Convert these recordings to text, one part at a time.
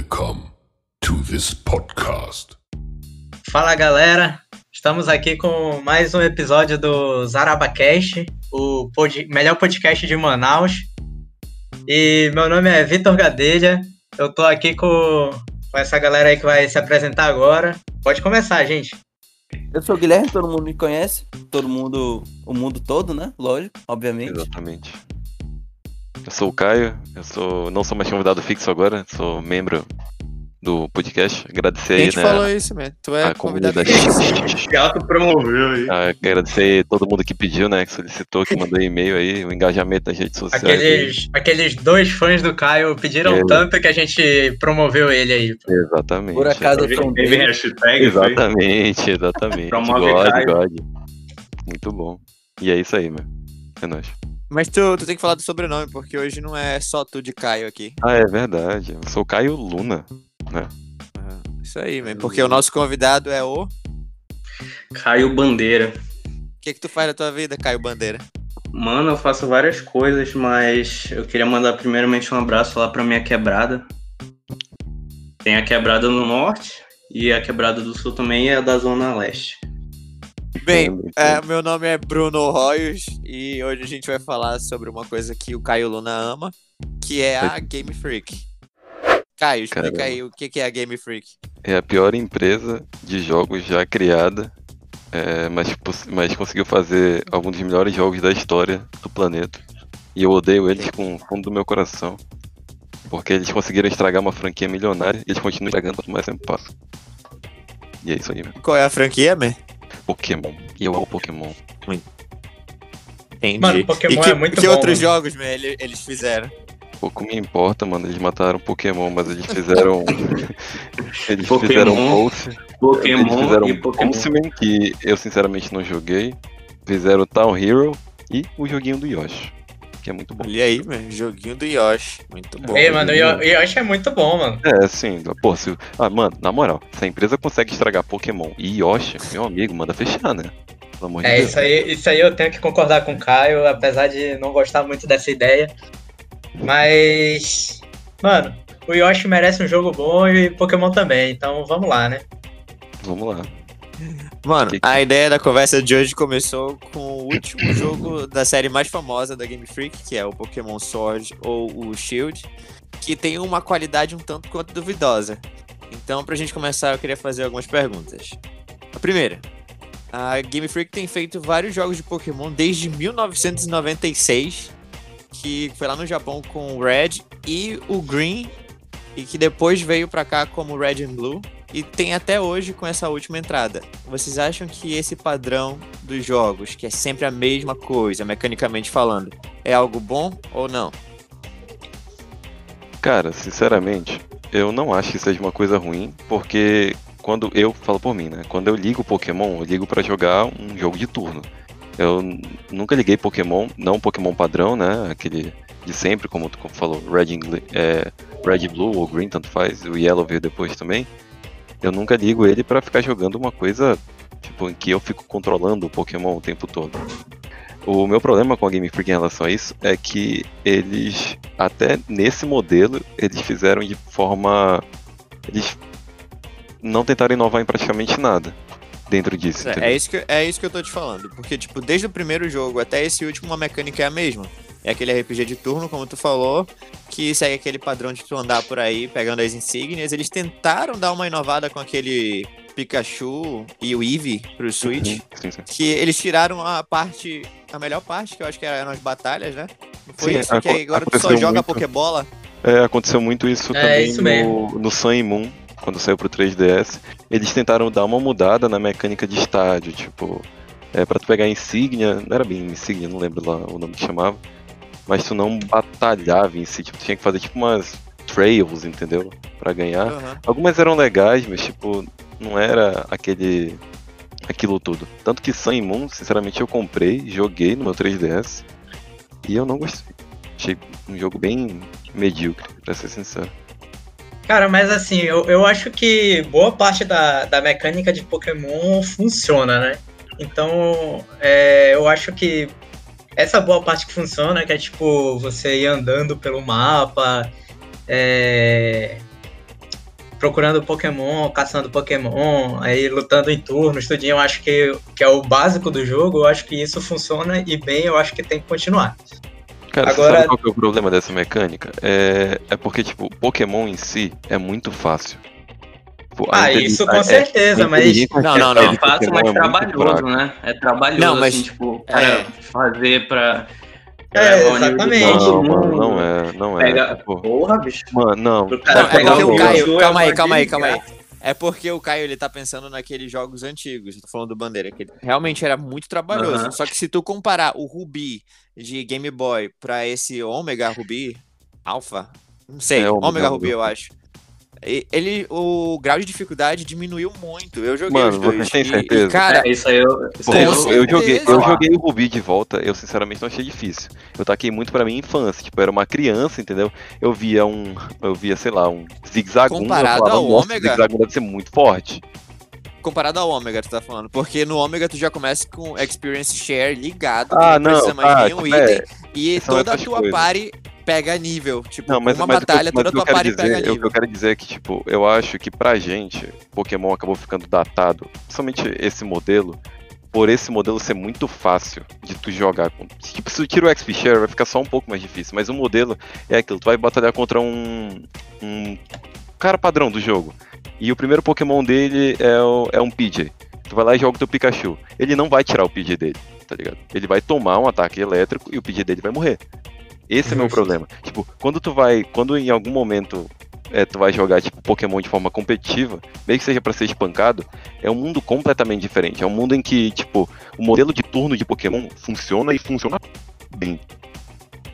Welcome to this podcast. Fala galera, estamos aqui com mais um episódio do Zarabacast, o pod melhor podcast de Manaus. E meu nome é Vitor Gadelha, eu tô aqui com, com essa galera aí que vai se apresentar agora. Pode começar, gente. Eu sou o Guilherme, todo mundo me conhece, todo mundo, o mundo todo, né? Lógico, obviamente. Exatamente. Eu sou o Caio, eu sou não sou mais convidado fixo agora, sou membro do podcast. Agradecer Quem aí, te né? falou isso, man? Tu é a convidado fixo. Auto promoveu aí. Ah, Agradecer todo mundo que pediu, né? Que solicitou, que mandou e-mail aí, o engajamento nas redes sociais. Aqueles, aqueles dois fãs do Caio pediram É. tanto que a gente promoveu ele aí. Exatamente. Por acaso Teve, hashtag, foi? Exatamente, exatamente. Promove God, Caio. God. Muito bom. E é isso aí, meu. É nóis. Mas tu, tu tem que falar do sobrenome, porque hoje não é só tu de Caio aqui. Ah, é verdade. Eu sou o Caio Luna. Ah, Isso aí, man. Porque o nosso convidado é o. O Caio Bandeira. que, que tu faz na tua vida, Caio Bandeira? Mano, eu faço várias coisas, mas eu queria mandar primeiramente um abraço lá pra minha quebrada. Tem a quebrada no norte e a quebrada do sul também é a da zona leste. Bem, é, meu nome é Bruno Royos e hoje a gente vai falar sobre uma coisa que o Caio Luna ama, que é a Game Freak. Caio, explica Caramba. aí o que, é a Game Freak. É a pior empresa de jogos já criada, é, mas, mas conseguiu fazer alguns dos melhores jogos da história do planeta. E eu odeio eles com o fundo do meu coração. Porque eles conseguiram estragar uma franquia milionária e eles continuam estragando quanto mais tempo passa. E é isso aí, meu. Qual é a franquia, man? Pokémon. E eu amo Pokémon. Entendi. Mano, Pokémon e que, é muito que bom, outros mano. jogos, man, ele- eles fizeram? Pouco me importa, mano. Eles mataram Pokémon, mas eles fizeram. eles Pokémon, fizeram Pulse. Eles Pokémon fizeram e Pokémon. Pulseman, que eu sinceramente não joguei. Fizeram Town Hero e o joguinho do Yoshi, que é muito bom. Olha aí, man, joguinho do Yoshi. Muito bom. Ei, mano, o Yo- o Yoshi é muito bom, mano. É, assim, pô, se... Ah, mano, na moral, se a empresa consegue estragar Pokémon e Yoshi, meu amigo, manda fechar, né? Pelo amor de É, Deus. isso aí, isso aí eu tenho que concordar com o Caio, apesar de não gostar muito dessa ideia. Mas, mano, o Yoshi merece um jogo bom e Pokémon também, então vamos lá, né? Vamos lá. Mano, Que- a ideia da conversa de hoje começou com o último jogo da série mais famosa da Game Freak, que é o Pokémon Sword ou o Shield, que tem uma qualidade um tanto quanto duvidosa. Então, pra gente começar, eu queria fazer algumas perguntas. A primeira, a Game Freak tem feito vários jogos de Pokémon desde 1996, que foi lá no Japão com o Red e o Green, e que depois veio pra cá como Red and Blue. E tem até hoje com essa última entrada. Vocês acham que esse padrão dos jogos, que é sempre a mesma coisa, mecanicamente falando, é algo bom ou não? Cara, sinceramente, eu não acho que seja uma coisa ruim, porque quando eu falo por mim, né? Quando eu ligo Pokémon, eu ligo pra jogar um jogo de turno. Eu nunca liguei Pokémon, não Pokémon padrão, né? Aquele de sempre, como tu falou, Red, é, Red Blue ou Green, tanto faz, o Yellow veio depois também. Eu nunca ligo ele pra ficar jogando uma coisa tipo em que eu fico controlando o Pokémon o tempo todo. O meu problema com a Game Freak em relação a isso é que eles, até nesse modelo, eles fizeram de forma. Eles não tentaram inovar em praticamente nada dentro disso. É, é isso que, é isso que eu tô te falando. Porque, tipo, desde o primeiro jogo até esse último, a mecânica é a mesma. É aquele RPG de turno, como tu falou, que segue aquele padrão de tu andar por aí pegando as insígnias. Eles tentaram dar uma inovada com aquele Pikachu e o Eevee pro Switch. Uhum, sim, sim. Que eles tiraram a parte, a melhor parte, que eu acho que eram as batalhas, né? Não foi Sim, isso? Que agora tu só aconteceu joga muito. Pokébola. É, aconteceu muito isso É, também isso no, mesmo. no Sun e Moon, quando saiu pro 3DS. Eles tentaram dar uma mudada na mecânica de estádio, tipo, é, pra tu pegar a insígnia, não era bem insígnia, não lembro lá o nome que chamava, mas tu não batalhava em si, tipo, tu tinha que fazer tipo umas trails, entendeu? Pra ganhar. Aham. Algumas eram legais, mas tipo, não era aquele. aquilo tudo. Tanto que Sun Moon, sinceramente, eu comprei, joguei no meu 3DS e eu não gostei. Achei um jogo bem medíocre, pra ser sincero. Cara, mas assim, eu, eu acho que boa parte da, da mecânica de Pokémon funciona, né? Então, é, eu acho que essa boa parte que funciona, que é tipo você ir andando pelo mapa, é, procurando Pokémon, caçando Pokémon, aí lutando em turnos, tudinho, eu acho que, que é o básico do jogo, eu acho que isso funciona e bem, eu acho que tem que continuar. Cara, Agora- sabe qual que é o problema dessa mecânica? É, é porque, tipo, Pokémon em si é muito fácil. Ah, isso com é, certeza, a mas Não, não, É não. de fácil, mas é trabalhoso, né? É trabalhoso, Não, mas- assim, tipo, é. cara, fazer pra. É, exatamente. Não, mano, não é, não é. Pega- Tipo, Porra, bicho. mano, não. Cara é o Caio. Calma é aí, calma aí, calma aí. É porque o Caio ele tá pensando naqueles jogos antigos. Eu tô falando do Bandeira, que ele realmente era muito trabalhoso. Aham. Só que se tu comparar o Ruby de Game Boy pra esse Omega Ruby, Alpha, não sei, É, Omega, Omega Ruby Ruby. eu acho. Ele, o grau de dificuldade diminuiu muito. Eu joguei Mano, os dois. você tem e- e, certeza? cara, É, isso aí eu. Isso aí eu, eu, eu joguei, eu certeza. joguei o Rubi de volta, eu sinceramente não achei difícil. Eu taquei muito pra minha infância, tipo, eu era uma criança, entendeu? Eu via um, eu via, sei lá, um zigzagum, Comparado falava, ao Ômega? o zigzagum deve ser muito forte. comparado ao Ômega, tu tá falando. Porque no Ômega tu já começa com Experience Share ligado, Ah, tu não precisa não, mais tá, nenhum tipo, item. é, e toda a tua coisas. party pega nível. Tipo, Não, mas, uma mas, batalha, toda a tua party dizer, pega o que eu nível. quero dizer é que, tipo, eu acho que pra gente, Pokémon acabou ficando datado, principalmente esse modelo, por esse modelo ser muito fácil de tu jogar. Tipo, se tu tira o XP Share, vai ficar só um pouco mais difícil, mas o modelo é aquilo, tu vai batalhar contra um, um cara padrão do jogo, e o primeiro Pokémon dele é, o- é um PJ. Tu vai lá e joga o teu Pikachu. Ele não vai tirar o PJ dele, tá ligado? Ele vai tomar um ataque elétrico e o PJ dele vai morrer. Esse é meu problema. Tipo, quando tu vai. Quando em algum momento é, tu vai jogar, tipo, Pokémon de forma competitiva, mesmo que seja pra ser espancado, é um mundo completamente diferente. É um mundo em que, tipo, o modelo de turno de Pokémon funciona e funciona bem.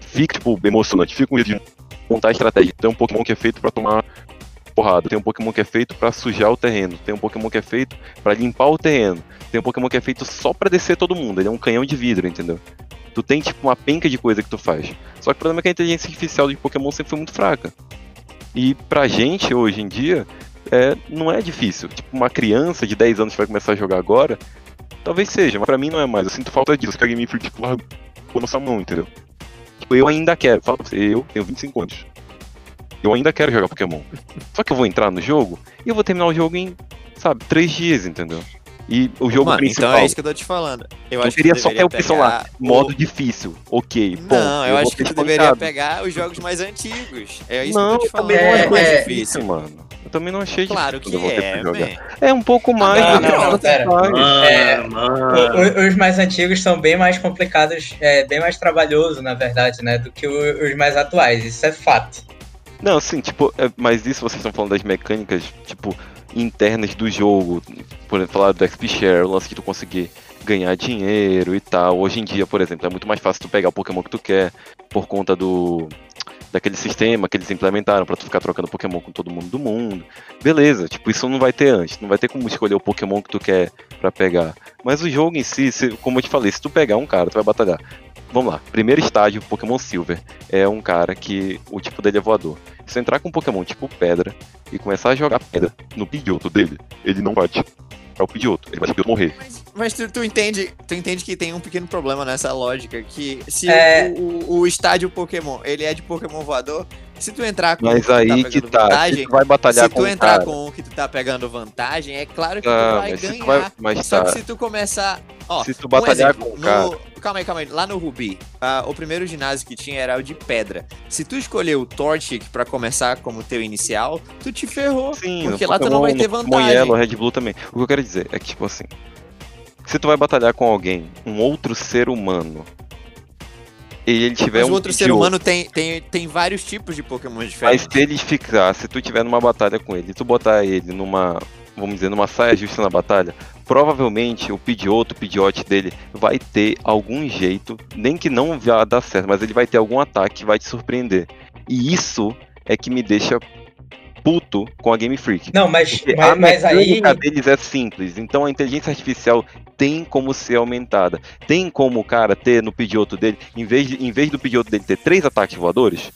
Fica, tipo, emocionante. Fica um jeito de montar estratégia. Tem um Pokémon que é feito pra tomar porrada. Tem um Pokémon que é feito pra sujar o terreno. Tem um Pokémon que é feito pra limpar o terreno. Tem um Pokémon que é feito só pra descer todo mundo. Ele é um canhão de vidro, entendeu? Tu tem, tipo, uma penca de coisa que tu faz. Só que o problema é que a inteligência artificial de Pokémon sempre foi muito fraca. E pra gente, hoje em dia, é, não é difícil. Tipo, uma criança de 10 anos que vai começar a jogar agora, talvez seja, mas pra mim não é mais. Eu sinto falta disso, que a Game Freak, tipo, largou nossa mão, entendeu? Tipo, eu ainda quero, fala pra você, eu tenho 25 anos. Eu ainda quero jogar Pokémon. Só que eu vou entrar no jogo e eu vou terminar o jogo em, sabe, 3 dias, entendeu? E o jogo Mano, principal. então é isso que eu tô te falando. Eu, Eu acho queria que só ter a opção lá, o- modo difícil, ok. Não, eu, vou acho que tu deveria pegar os jogos mais antigos. É isso Não, que eu tô te falando. também não É, é mais é. difícil, mano. Eu também não achei Claro difícil que eu é, pra jogar. man. É um pouco mais Ah, do que não, não, pera. faz. Mano, É, mano. Os mais antigos são bem mais complicados, é, bem mais trabalhoso, na verdade, né? Do que o- os mais atuais. Isso é fato. Não, sim, tipo, é, mas isso vocês estão falando das mecânicas, tipo, internas do jogo. Por exemplo, falar do XP Share, o lance de tu conseguir ganhar dinheiro e tal. Hoje em dia, por exemplo, é muito mais fácil tu pegar o Pokémon que tu quer por conta do daquele sistema que eles implementaram pra tu ficar trocando Pokémon com todo mundo do mundo. Beleza, tipo, isso não vai ter antes, não vai ter como escolher o Pokémon que tu quer pra pegar. Mas o jogo em si, se- como eu te falei, se tu pegar um cara, tu vai batalhar. Vamos lá, primeiro estágio, Pokémon Silver. É um cara que o tipo dele é voador. Se tu entrar com um Pokémon tipo pedra e começar a jogar pedra no Pidgeotto dele, ele não vai atirar o Pidgeotto, ele vai Pidgeotto morrer. Mas, mas tu, tu entende, tu entende que tem um pequeno problema nessa lógica, que se É. o, o, o estádio Pokémon, ele é de Pokémon voador, se tu entrar com Mas um que aí tá que tá, vantagem, tu vai batalhar se com tu um entrar com um que tu tá pegando vantagem, é claro que tu vai ganhar. tu vai- mas Só tá. que se tu começar. Ó, Se tu um batalhar exemplo, com o cara- no- Calma aí, calma aí. Lá no Ruby, ah, o primeiro ginásio que tinha era o de pedra. Se tu escolher o Torchic pra começar como teu inicial, tu te ferrou. Sim, porque lá tu não vai ter vantagem. Yellow, Red Blue também. O que eu quero dizer é que, tipo assim, se tu vai batalhar com alguém, um outro ser humano, ele tiver Mas um o outro ser humano tem, tem, tem vários tipos de Pokémon Mas diferentes. se ele ficar, se tu tiver numa batalha com ele, tu botar ele numa, vamos dizer, numa saia justa na batalha, provavelmente o Pidgeotto, o Pidgeot dele vai ter algum jeito, nem que não vá dar certo, mas ele vai ter algum ataque que vai te surpreender. E isso é que me deixa puto com a Game Freak. Não, mas, Porque a mas, mas aí. deles é simples, então a inteligência artificial tem como ser aumentada. Tem como o cara ter no Pidgeotto dele, em vez, de, em vez do Pidgeotto dele ter três ataques voadores,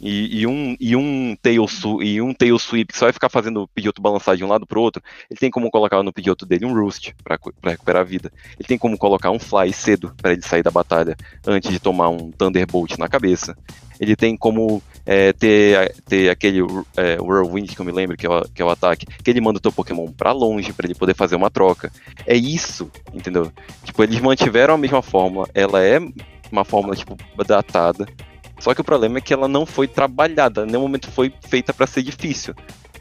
e, e um, e, um tail su, e um tail sweep que só vai ficar fazendo o Pidgeotto balançar de um lado pro outro, ele tem como colocar no Pidgeotto dele um Roost pra recuperar a vida. Ele tem como colocar um Fly cedo pra ele sair da batalha antes de tomar um Thunderbolt na cabeça. Ele tem como é, ter, ter aquele é, Whirlwind que eu me lembro, que é, o, que é o ataque, que ele manda o teu Pokémon pra longe pra ele poder fazer uma troca. É isso, entendeu? Tipo, eles mantiveram a mesma fórmula, ela é uma fórmula, tipo, datada. Só que o problema é que ela não foi trabalhada, nenhum momento foi feita para ser difícil.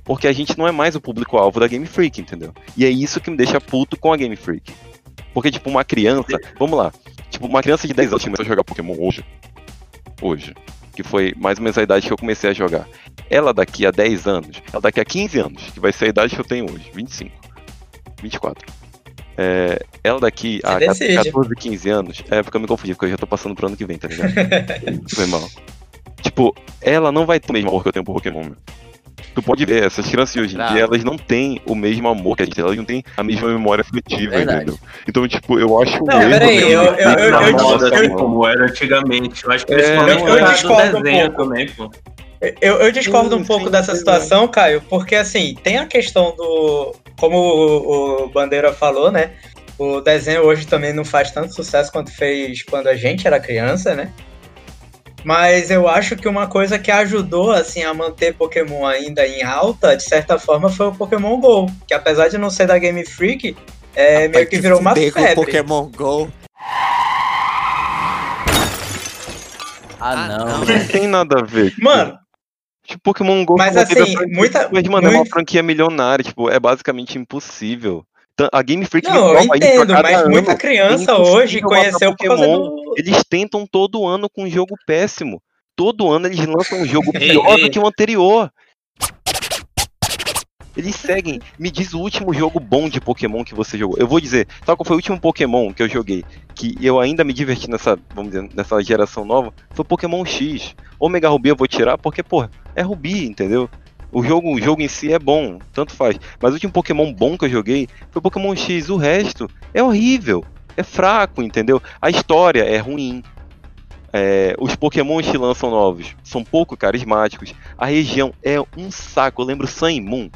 Porque a gente não é mais o público-alvo da Game Freak, entendeu? E é isso que me deixa puto com a Game Freak. Porque, tipo, uma criança. Vamos lá. Tipo, uma criança de 10 anos começou a jogar Pokémon hoje. Hoje. Que foi mais ou menos a idade que eu comecei a jogar. Ela daqui a 10 anos. Ela daqui a 15 anos, que vai ser a idade que eu tenho hoje. 25. 24. É, ela daqui a Você decide. 14, 15 anos. É porque eu me confundi, porque eu já tô passando pro ano que vem, tá ligado? foi mal. Tipo, ela não vai ter o mesmo amor que eu tenho por Pokémon. Tu pode ver, essas crianças hoje em dia, elas não têm o mesmo amor que a gente, elas não têm a mesma memória afetiva, Verdade. entendeu? Então, tipo, eu acho Não, peraí, eu- eu- eu- eu- moda, eu- assim, como era antigamente. Eu acho que É, principalmente eu- eu discordo do um desenho pouco. também, pô. Eu, eu discordo um Sim, pouco sim, dessa sim. situação, Caio, porque assim, tem a questão do. Como o, o Bandeira falou, né? O desenho hoje também não faz tanto sucesso quanto fez quando a gente era criança, né? Mas eu acho que uma coisa que ajudou assim a manter Pokémon ainda em alta, de certa forma, foi o Pokémon GO, que apesar de não ser da Game Freak, é, meio que virou uma febre. Pokémon GO. Ah, Ah, não. não. Tem nada a ver. tipo, Mano, Tipo, Pokémon GO Mas, é assim, franquia, muita- Mas, mano, é uma muito- franquia milionária, tipo, é basicamente impossível. A Game Freak me não, eu entendo, cada mas ano. muita criança hoje conheceu Pokémon. do. Eles tentam todo ano com um jogo péssimo. Todo ano eles lançam um jogo pior do que o anterior. Eles seguem. Me diz o último jogo bom de Pokémon que você jogou. Eu vou dizer, sabe qual foi o último Pokémon que eu joguei? Que eu ainda me diverti nessa, vamos dizer, nessa geração nova? Foi Pokémon X. Omega Ruby eu vou tirar porque, pô, é Ruby, entendeu? O jogo, o jogo em si é bom, tanto faz. Mas o último Pokémon bom que eu joguei foi Pokémon X. O resto é horrível. É fraco, entendeu? A história é ruim. É, os Pokémons que lançam novos são pouco carismáticos. A região é um saco. Eu lembro Sun Moon.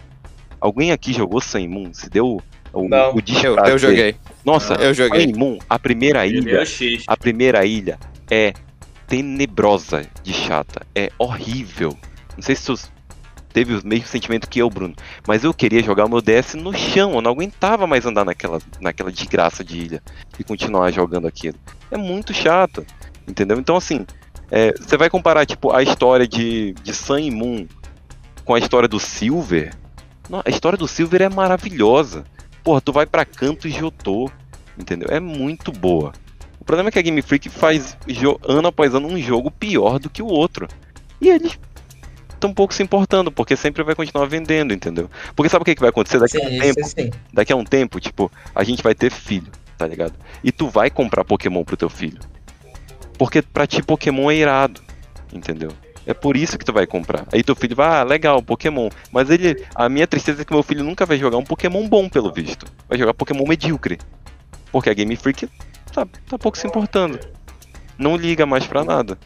Alguém aqui jogou Sun Moon? Se deu o, Não. o Eu, eu joguei. Nossa, Eu joguei. Sun Moon, a primeira ilha, é o a primeira ilha é tenebrosa de chata. É horrível. Não sei se tu teve o mesmo sentimento que eu, Bruno. Mas eu queria jogar o meu DS no chão. Eu não aguentava mais andar naquela, naquela desgraça de ilha e continuar jogando aquilo. É muito chato. Entendeu? Então, assim, é, você vai comparar, tipo, a história de, de Sun e Moon com a história do Silver. Não, a história do Silver é maravilhosa. Porra, tu vai pra Canto e Jotô. Entendeu? É muito boa. O problema é que a Game Freak faz ano após ano um jogo pior do que o outro. E eles um pouco se importando, porque sempre vai continuar vendendo, entendeu? Porque sabe o que, que vai acontecer daqui a um Sim, tempo? sim. Daqui a um tempo, tipo, a gente vai ter filho, tá ligado? E tu vai comprar Pokémon pro teu filho. Porque pra ti Pokémon é irado, entendeu? É por isso que tu vai comprar. Aí teu filho vai, ah, legal, Pokémon. Mas ele. A minha tristeza é que meu filho nunca vai jogar um Pokémon bom, pelo visto. Vai jogar Pokémon medíocre. Porque a Game Freak tá, tá pouco se importando. Não liga mais pra nada.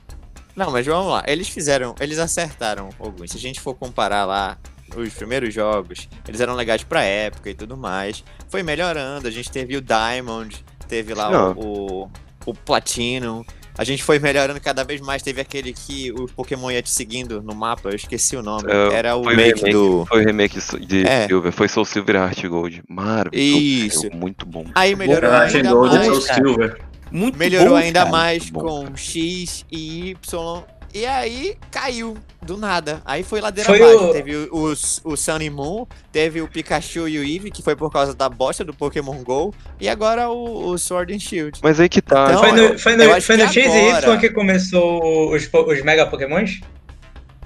Não, mas vamos lá. Eles fizeram, eles acertaram alguns. Se a gente for comparar lá os primeiros jogos, eles eram legais pra época e tudo mais. Foi melhorando. A gente teve o Diamond, teve lá Não. o, o, Platinum. A gente foi melhorando cada vez mais. Teve aquele que o Pokémon ia te seguindo no mapa, eu esqueci o nome. É, Era o remake remake. do. Foi o remake de É. Silver, foi Soul Silver Heart Gold. Maravilhoso. Isso. Muito bom. Aí melhorou ainda Gold e Soul mais. cara. Silver. Muito Melhorou bom, ainda cara. mais bom, com X e Y. E aí caiu do nada. Aí foi ladeira Foi abaixo. o- Teve o, o, o Sun e Moon, teve o Pikachu e o Eevee, que foi por causa da bosta do Pokémon GO. E agora o, o Sword and Shield. Mas aí que tá. Então, Foi no, foi no, foi no que X e Y que começou os, os Mega Pokémons?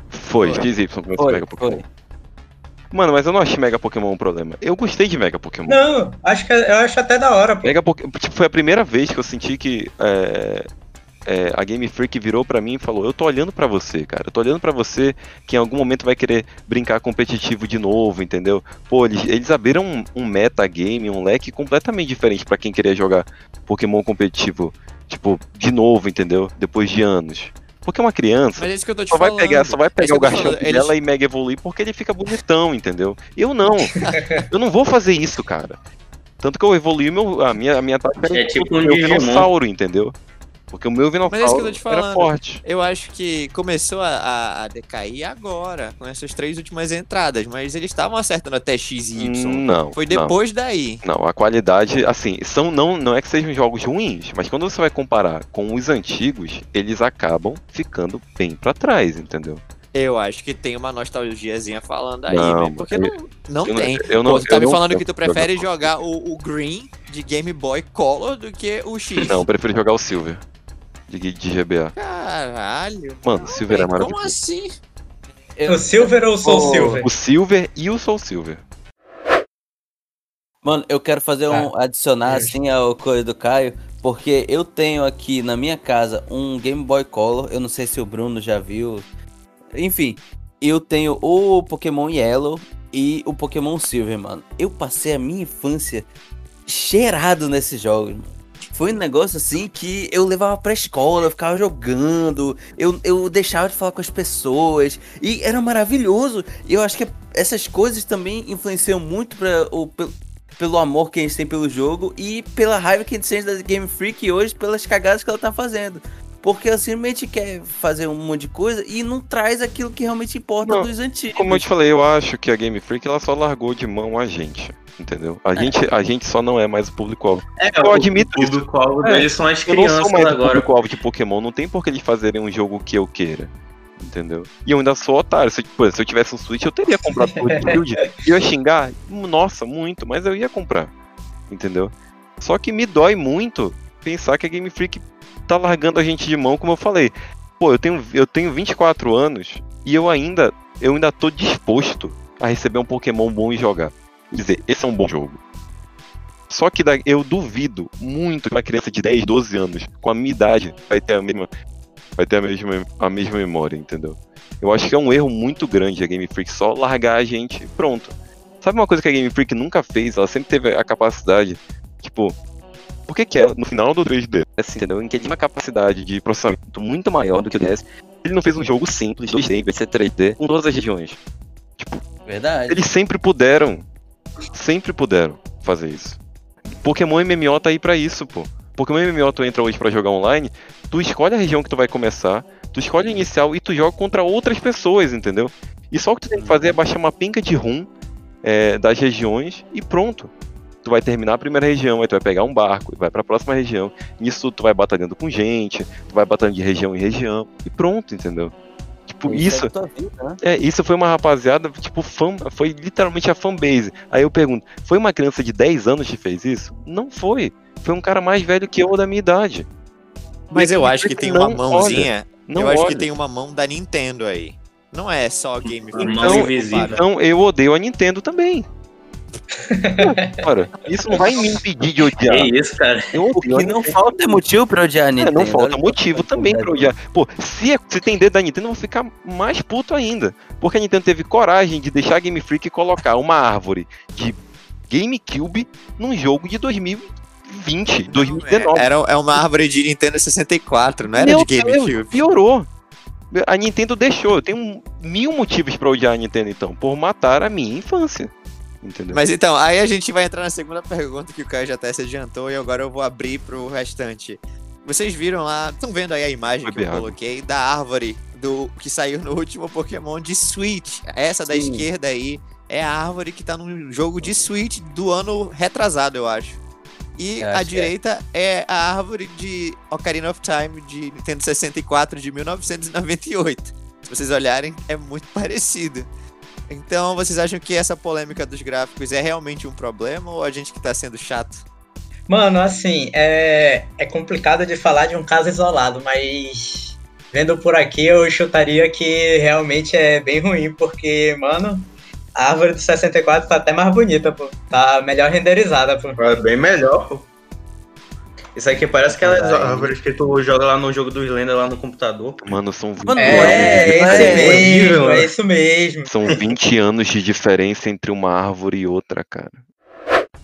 Foi, Foi. XY começou Foi, Mega Pokémon. foi. Mano, mas eu não achei Mega Pokémon um problema. Eu gostei de Mega Pokémon. Não, acho que eu acho até da hora, pô. Mega Pokémon, tipo, foi a primeira vez que eu senti que é, é, a Game Freak virou pra mim e falou: Eu tô olhando pra você, cara. Eu tô olhando pra você que em algum momento vai querer brincar competitivo de novo, entendeu? Pô, eles, eles abriram um, um metagame, um leque completamente diferente pra quem queria jogar Pokémon competitivo, tipo, de novo, entendeu? Depois de anos. Porque uma criança. Mas é isso que eu tô te Só vai pegar, só vai É pegar que o garchão. Eles- dela e mega evoluir porque ele fica bonitão, entendeu? Eu não. eu não vou fazer isso, cara. Tanto que eu evoluí meu, a minha, a minha tática era É tipo um dinossauro, entendeu? Porque o meu Mas é era forte. Eu acho que começou a, a- decair agora, com essas três últimas entradas, mas eles estavam acertando até X e Y. Não. Foi não. depois daí. Não, a qualidade, assim, são não, não é que sejam jogos ruins, mas quando você vai comparar com os antigos, eles acabam ficando bem pra trás, entendeu? Eu acho que tem uma nostalgiazinha falando aí, Não, né? Porque eu- não, não eu não- tem. eu não- Pô, tu tá me não falando que tu prefere jogar- jogar o, o Green de Game Boy Color do que o X. Não, eu prefiro jogar o Silver de, de GBA. Caralho. Mano, o Silver é Como maravilhoso. assim? O Silver ou o Soul Ô, Silver? O Silver e o Soul Silver. Mano, eu quero fazer um adicionar Deus. assim ao coisa do Caio, porque eu tenho aqui na minha casa um Game Boy Color, eu não sei se o Bruno já viu. Enfim, eu tenho o Pokémon Yellow e o Pokémon Silver, mano. Eu passei a minha infância cheirado nesses jogos. mano. Foi um negócio assim que eu levava pra escola, eu ficava jogando, eu, eu deixava de falar com as pessoas, e era maravilhoso. E eu acho que essas coisas também influenciam muito para o, pe- pelo amor que a gente tem pelo jogo e pela raiva que a gente sente da Game Freak hoje pelas cagadas que ela tá fazendo. Porque ela simplesmente quer fazer um monte de coisa e não traz aquilo que realmente importa Não, dos antigos. Como eu te falei, eu acho que a Game Freak ela só largou de mão a gente, entendeu? A, gente, a gente só não é mais o público-alvo. É, Eu admito o isso. público-alvo É, deles são as Eu não crianças sou mais o agora. público-alvo de Pokémon, não tem por que eles fazerem um jogo que eu queira. Entendeu? E eu ainda sou otário. Se, pô, se eu tivesse um Switch, eu teria comprado o. E eu ia xingar, nossa, muito, mas eu ia comprar. Entendeu? Só que me dói muito pensar que a Game Freak tá largando a gente de mão, como eu falei. Pô, eu tenho, eu tenho 24 anos e eu ainda, eu ainda tô disposto a receber um Pokémon bom e jogar. Quer dizer, esse é um bom jogo. Só que eu duvido muito que uma criança de 10, 12 anos, com a minha idade, vai ter a mesma, vai ter a mesma, a mesma memória, entendeu? Eu acho que é um erro muito grande a Game Freak só largar a gente pronto. Sabe uma coisa que a Game Freak nunca fez? Ela sempre teve a capacidade, tipo, por que que é no final do 3D? Assim, entendeu? Em que ele tinha uma capacidade de processamento muito maior do que o DS. Ele não fez um jogo simples, 2D, vai ser 3D, com todas as regiões. Verdade. Eles sempre puderam. Sempre puderam fazer isso. Pokémon MMO tá aí pra isso, pô. Pokémon MMO tu entra hoje pra jogar online, tu escolhe a região que tu vai começar, tu escolhe a inicial e tu joga contra outras pessoas, entendeu? E só o que tu tem que fazer é baixar uma penca de rum é, das regiões e pronto. Tu vai terminar a primeira região, aí tu vai pegar um barco e vai pra próxima região. Nisso tu vai batalhando com gente, tu vai batalhando de região em região e pronto, entendeu? Tipo, isso, é da tua vida, né? é, isso foi uma rapaziada, tipo, fã, foi literalmente a fanbase. Aí eu pergunto, foi uma criança de 10 anos que fez isso? Não foi. Foi um cara mais velho que eu ou da minha idade. Mas eu acho que Freak tem uma mãozinha. Não eu acho que olha. tem uma mão da Nintendo aí. Não é só Game A mão Então, invisível. Então eu odeio a Nintendo também. Ora, isso não vai me impedir de odiar. Que isso, cara. Eu O odeio que não falta motivo pra odiar a É, Nintendo. não falta motivo quanta também pra odiar. Pô, se, é- se tem dedo da Nintendo, eu vou ficar mais puto ainda. Porque a Nintendo teve coragem de deixar a Game Freak colocar uma árvore de GameCube num jogo de 2020, 2019. Era, é uma árvore de Nintendo 64, não era Meu de Deus, GameCube. piorou. A Nintendo deixou. Eu tenho mil motivos pra odiar a Nintendo, então. Por matar a minha infância. Entendeu? Mas então, aí a gente vai entrar na segunda pergunta que o Caio já até se adiantou e agora eu vou abrir pro restante. Vocês viram lá, estão vendo aí a imagem Foi que eu coloquei da árvore do que saiu no último Pokémon de Switch. Essa da Sim. esquerda aí é a árvore que tá no jogo de Switch do ano retrasado, eu acho. E Eu a acho que direita é a árvore de Ocarina of Time de Nintendo 64 de 1998. Se vocês olharem, é muito parecido. Então, vocês acham que essa polêmica dos gráficos é realmente um problema ou a gente que tá sendo chato? Mano, assim, é, é complicado de falar de um caso isolado, mas vendo por aqui eu chutaria que realmente é bem ruim, porque, mano, a árvore do 64 tá até mais bonita, pô. Tá melhor renderizada, pô. É bem melhor, pô. Isso aqui parece aquelas Ai. árvores que tu joga lá no jogo dos lendas lá no computador. Mano, são 20, Mano, É, Pô, é, é esse mesmo, horrível, é isso mesmo. são 20 anos de diferença entre uma árvore e outra, cara.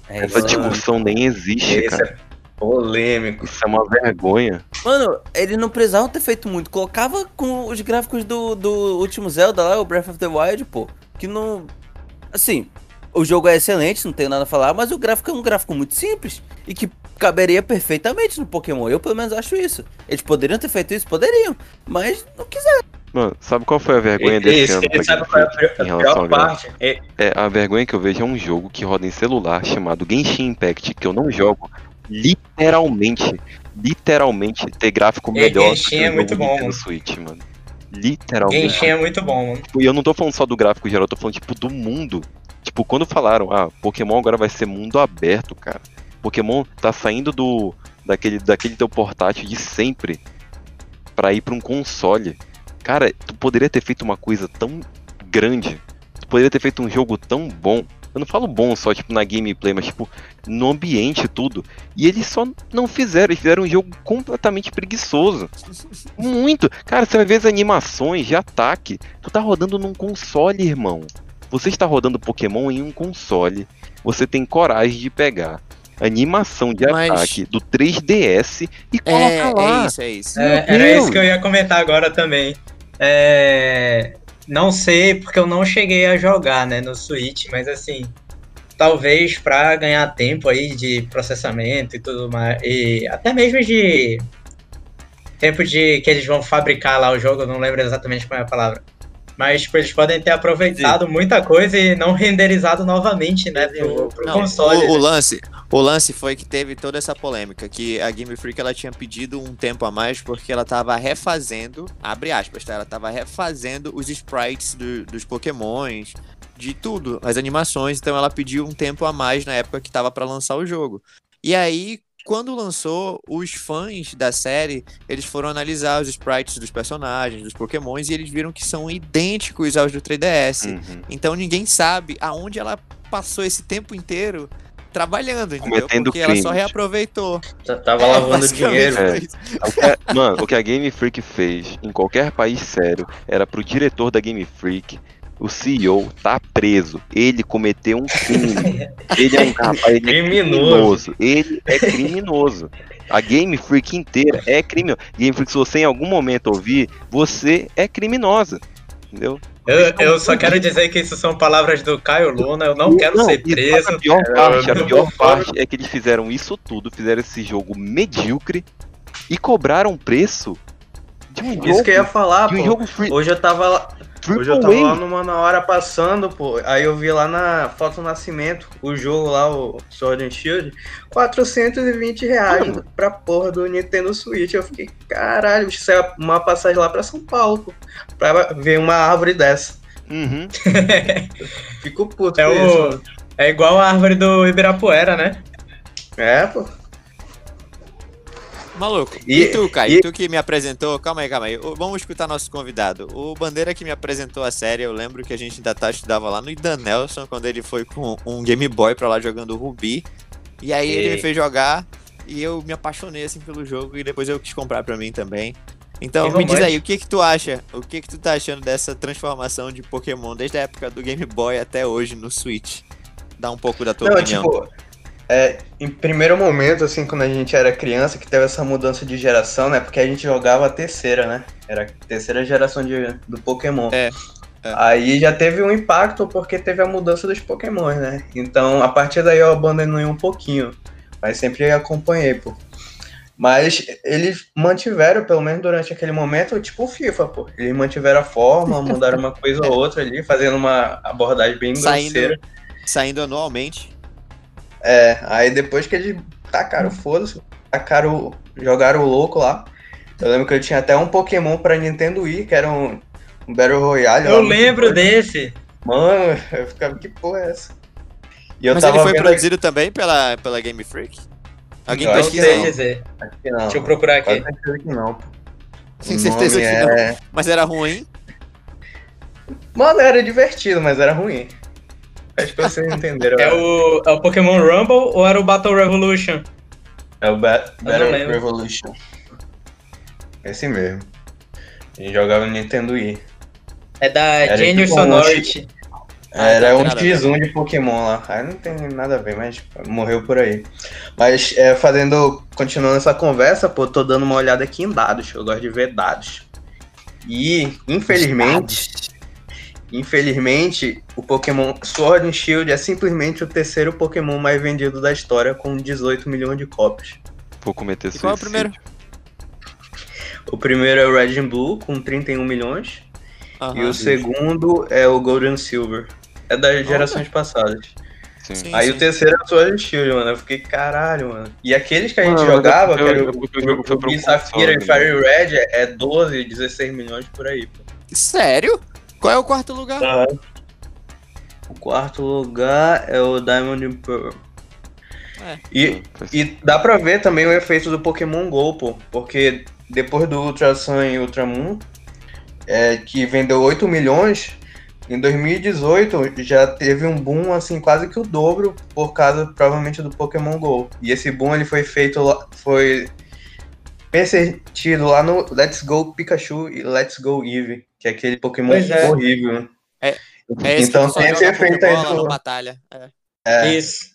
É Essa isso, mano. discussão nem existe, Esse cara. é polêmico. Isso é uma vergonha. Mano, eles não precisavam ter feito muito. Colocava com os gráficos do, do último Zelda lá, o Breath of the Wild, pô. Que não. Assim, o jogo é excelente, não tenho nada a falar, mas o gráfico é um gráfico muito simples. E que caberia perfeitamente no Pokémon. Eu pelo menos acho isso. Eles poderiam ter feito isso? Poderiam. Mas não quiseram. Mano, sabe qual foi a vergonha E- desse Isso, ano pra sabe qual é a pior, em a relação gráfico? parte? É, É, a vergonha que eu vejo é um jogo que roda em celular chamado Genshin Impact, que eu não jogo. Literalmente, literalmente ter gráfico E melhor Genshin que o é muito bom, mano. Switch, mano. Literalmente. Genshin é muito bom, mano. E eu não tô falando só do gráfico geral, eu tô falando, tipo, do mundo. Tipo, quando falaram, ah, Pokémon agora vai ser mundo aberto, cara. Pokémon tá saindo do daquele, daquele teu portátil de sempre pra ir pra um console. Cara, tu poderia ter feito uma coisa tão grande. Tu poderia ter feito um jogo tão bom. Eu não falo bom só, tipo, na gameplay, mas, tipo, no ambiente tudo. E eles só não fizeram. Eles fizeram um jogo completamente preguiçoso. Muito. Cara, você vai ver as animações de ataque. Tu tá rodando num console, irmão. Você está rodando Pokémon em um console. Você tem coragem de pegar animação de Mas- ataque do 3DS e É, colocar lá. é isso, é isso. É, era isso que eu ia comentar agora também. É, não sei, porque eu não cheguei a jogar, né, no Switch, mas assim, talvez pra ganhar tempo aí de processamento e tudo mais, e até mesmo de tempo de que eles vão fabricar lá o jogo, eu não lembro exatamente qual é a palavra. Mas tipo, eles podem ter aproveitado muita coisa e não renderizado novamente, né, pro, pro Não, console. o, o né? lance, o lance foi que teve toda essa polêmica, que a Game Freak ela tinha pedido um tempo a mais porque ela tava refazendo, abre aspas, tá? Ela tava refazendo os sprites do- dos Pokémons, de tudo, as animações, então ela pediu um tempo a mais na época que tava pra lançar o jogo. E aí, quando lançou, os fãs da série, eles foram analisar os sprites dos personagens, dos Pokémons, e eles viram que são idênticos aos do 3DS. Uhum. Então ninguém sabe aonde ela passou esse tempo inteiro trabalhando, entendeu? Cometendo Porque ela só reaproveitou. Tá- Tava É, lavando basicamente dinheiro. É. mano, o que a Game Freak fez em qualquer país sério era pro diretor da Game Freak, o CEO, tá preso. Ele cometeu um crime. Ele é um rapaz, ele é Criminoso. criminoso. Ele é criminoso. A Game Freak inteira é criminosa. Game Freak, se você em algum momento ouvir, você é criminosa. Entendeu? Eu, eu só quero dizer que isso são palavras do Caio Luna, eu não quero ser e sabe preso. A pior parte, a pior parte é que eles fizeram isso tudo, fizeram esse jogo medíocre e cobraram preço de um jogo, Isso que eu ia falar, um pô. free, Hoje eu tava hoje eu tava lá A. numa na hora passando, pô. Aí eu vi lá na Foto Nascimento, o jogo lá, o Sword and Shield, 420 reais Mano. pra porra do Nintendo Switch. Eu fiquei, caralho, isso é uma passagem lá pra São Paulo, pô. Pra ver uma árvore dessa. Uhum. Fico puto É, com isso. o, mano. é igual a árvore do Ibirapuera, né? É, pô. Maluco. E, E- tu, Caio? e- Tu que me apresentou. Calma aí, calma aí. Vamos escutar nosso convidado. O Bandeira que me apresentou a série, eu lembro que a gente ainda tá, estudava lá no Idan Nelson, quando ele foi com um Game Boy pra lá jogando Ruby. E aí ele E- me fez jogar e eu me apaixonei assim pelo jogo e depois eu quis comprar pra mim também. Então me diz aí, o que que tu acha? O que que tu tá achando dessa transformação de Pokémon desde a época do Game Boy até hoje no Switch? Dá um pouco da tua Não, opinião. tipo, é, em primeiro momento, assim, quando a gente era criança, que teve essa mudança de geração, né? Porque a gente jogava a terceira, né? Era a terceira geração de, do Pokémon. É, é. Aí já teve um impacto porque teve a mudança dos Pokémon, né? Então, a partir daí eu abandonei um pouquinho. Mas sempre acompanhei, pô. Mas eles mantiveram, pelo menos durante aquele momento, tipo o FIFA, pô. Eles mantiveram a forma, mudaram uma coisa ou outra ali, fazendo uma abordagem bem Saindo- grosseira. Saindo anualmente. É, aí depois que eles tacaram foda-se, tacaram, jogaram o louco lá. Eu lembro que eu tinha até um Pokémon pra Nintendo Wii, que era um, um Battle Royale. Eu lembro doido. desse. Mano, eu ficava, que porra é essa? E eu Mas ele foi produzido também pela, pela Game Freak? Alguém Eu Não pesquisa sei aí. dizer. não. Deixa eu procurar aqui. Certeza que não. O certeza que não. é- Mas era ruim? Mano, era divertido, mas era ruim. Acho que vocês entenderam. É o, é o Pokémon Rumble ou era o Battle Revolution? É o Ba- Battle. Revolution. Esse mesmo. A gente jogava no Nintendo Wii. É da Era Genius tipo um Sonority. Ah, Era tá, um ver. X1 de Pokémon lá. Aí não tem nada a ver, mas morreu por aí. Mas é, fazendo. Continuando essa conversa, pô, tô dando uma olhada aqui em dados. Eu gosto de ver dados. E, infelizmente, infelizmente, o Pokémon Sword and Shield é simplesmente o terceiro Pokémon mais vendido da história, com 18 milhões de cópias. Vou cometer E qual é o suicídio. primeiro? O primeiro é o Red and Blue, com 31 milhões. Aham. e o segundo é o Gold and Silver. É das gerações passadas. Sim. Aí sim. o terceiro é o Sword and Shield, mano. Eu fiquei, caralho, mano. E aqueles que a gente Mano, jogava, que era eu- o, o Safira e Fire Red, é 12, 16 milhões por aí, pô. Sério? Qual é o quarto lugar? O quarto lugar é o Diamond and Pearl. É. E, Faz- e dá pra ver também o efeito do Pokémon GO, pô. Porque depois do Ultra Sun e Ultra Moon, é, que vendeu 8 milhões, em 2018 já teve um boom, assim, quase que o dobro, por causa, provavelmente, do Pokémon GO. E esse boom, ele foi feito, lá- foi percebido lá no Let's Go Pikachu e Let's Go Eevee, que é aquele Pokémon é. horrível. né? É esse então que tem esse efeito aí do... batalha. É. É. Isso.